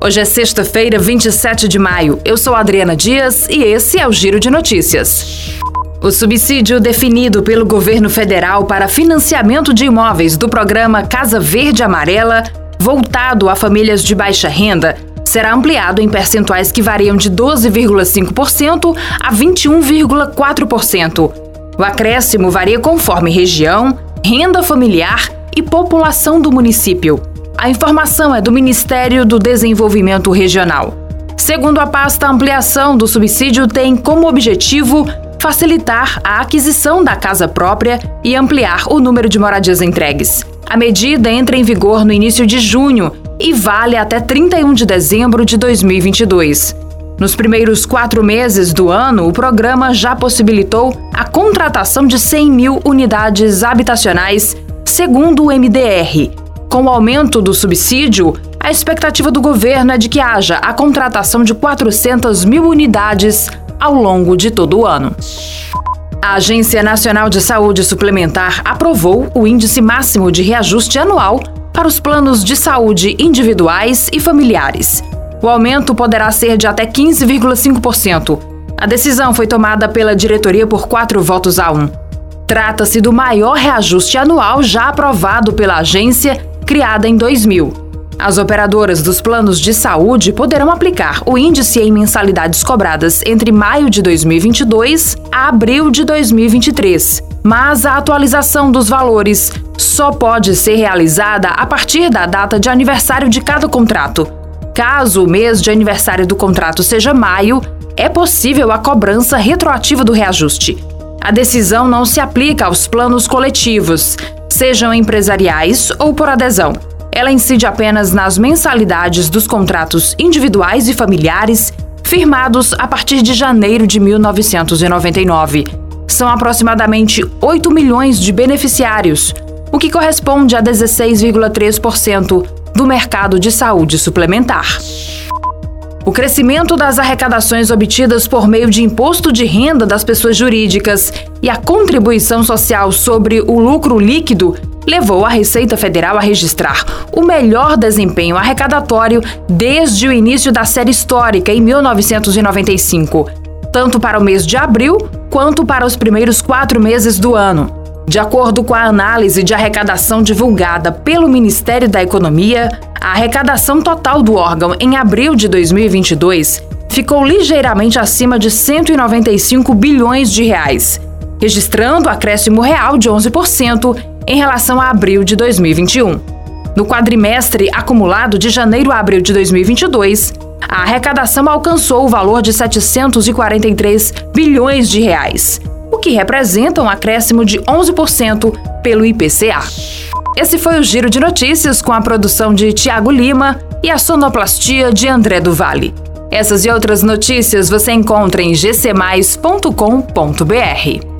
Hoje é sexta-feira, 27 de maio. Eu sou Adriana Dias e esse é o Giro de Notícias. O subsídio definido pelo governo federal para financiamento de imóveis do programa Casa Verde Amarela, voltado a famílias de baixa renda, será ampliado em percentuais que variam de 12,5% a 21,4%. O acréscimo varia conforme região, renda familiar e população do município. A informação é do Ministério do Desenvolvimento Regional. Segundo a pasta, a ampliação do subsídio tem como objetivo facilitar a aquisição da casa própria e ampliar o número de moradias entregues. A medida entra em vigor no início de junho e vale até 31 de dezembro de 2022. Nos primeiros quatro meses do ano, o programa já possibilitou a contratação de 100 mil unidades habitacionais, segundo o MDR. Com o aumento do subsídio, a expectativa do governo é de que haja a contratação de 400 mil unidades ao longo de todo o ano. A Agência Nacional de Saúde Suplementar aprovou o índice máximo de reajuste anual para os planos de saúde individuais e familiares. O aumento poderá ser de até 15,5%. A decisão foi tomada pela diretoria por quatro votos a um. Trata-se do maior reajuste anual já aprovado pela agência, criada em 2000. As operadoras dos planos de saúde poderão aplicar o índice em mensalidades cobradas entre maio de 2022 a abril de 2023. Mas a atualização dos valores só pode ser realizada a partir da data de aniversário de cada contrato. Caso o mês de aniversário do contrato seja maio, é possível a cobrança retroativa do reajuste. A decisão não se aplica aos planos coletivos, sejam empresariais ou por adesão. Ela incide apenas nas mensalidades dos contratos individuais e familiares firmados a partir de janeiro de 1999. São aproximadamente 8 milhões de beneficiários, o que corresponde a 16,3% do mercado de saúde suplementar. O crescimento das arrecadações obtidas por meio de imposto de renda das pessoas jurídicas e a contribuição social sobre o lucro líquido levou a Receita Federal a registrar o melhor desempenho arrecadatório desde o início da série histórica em 1995, tanto para o mês de abril quanto para os primeiros quatro meses do ano. De acordo com a análise de arrecadação divulgada pelo Ministério da Economia, a arrecadação total do órgão em abril de 2022 ficou ligeiramente acima de 195 bilhões de reais, registrando acréscimo real de 11% em relação a abril de 2021. No quadrimestre acumulado de janeiro a abril de 2022, a arrecadação alcançou o valor de 743 bilhões de reais, o que representa um acréscimo de 11% pelo IPCA. Esse foi o Giro de Notícias com a produção de Tiago Lima e a sonoplastia de André do Vale. Essas e outras notícias você encontra em gcmais.com.br.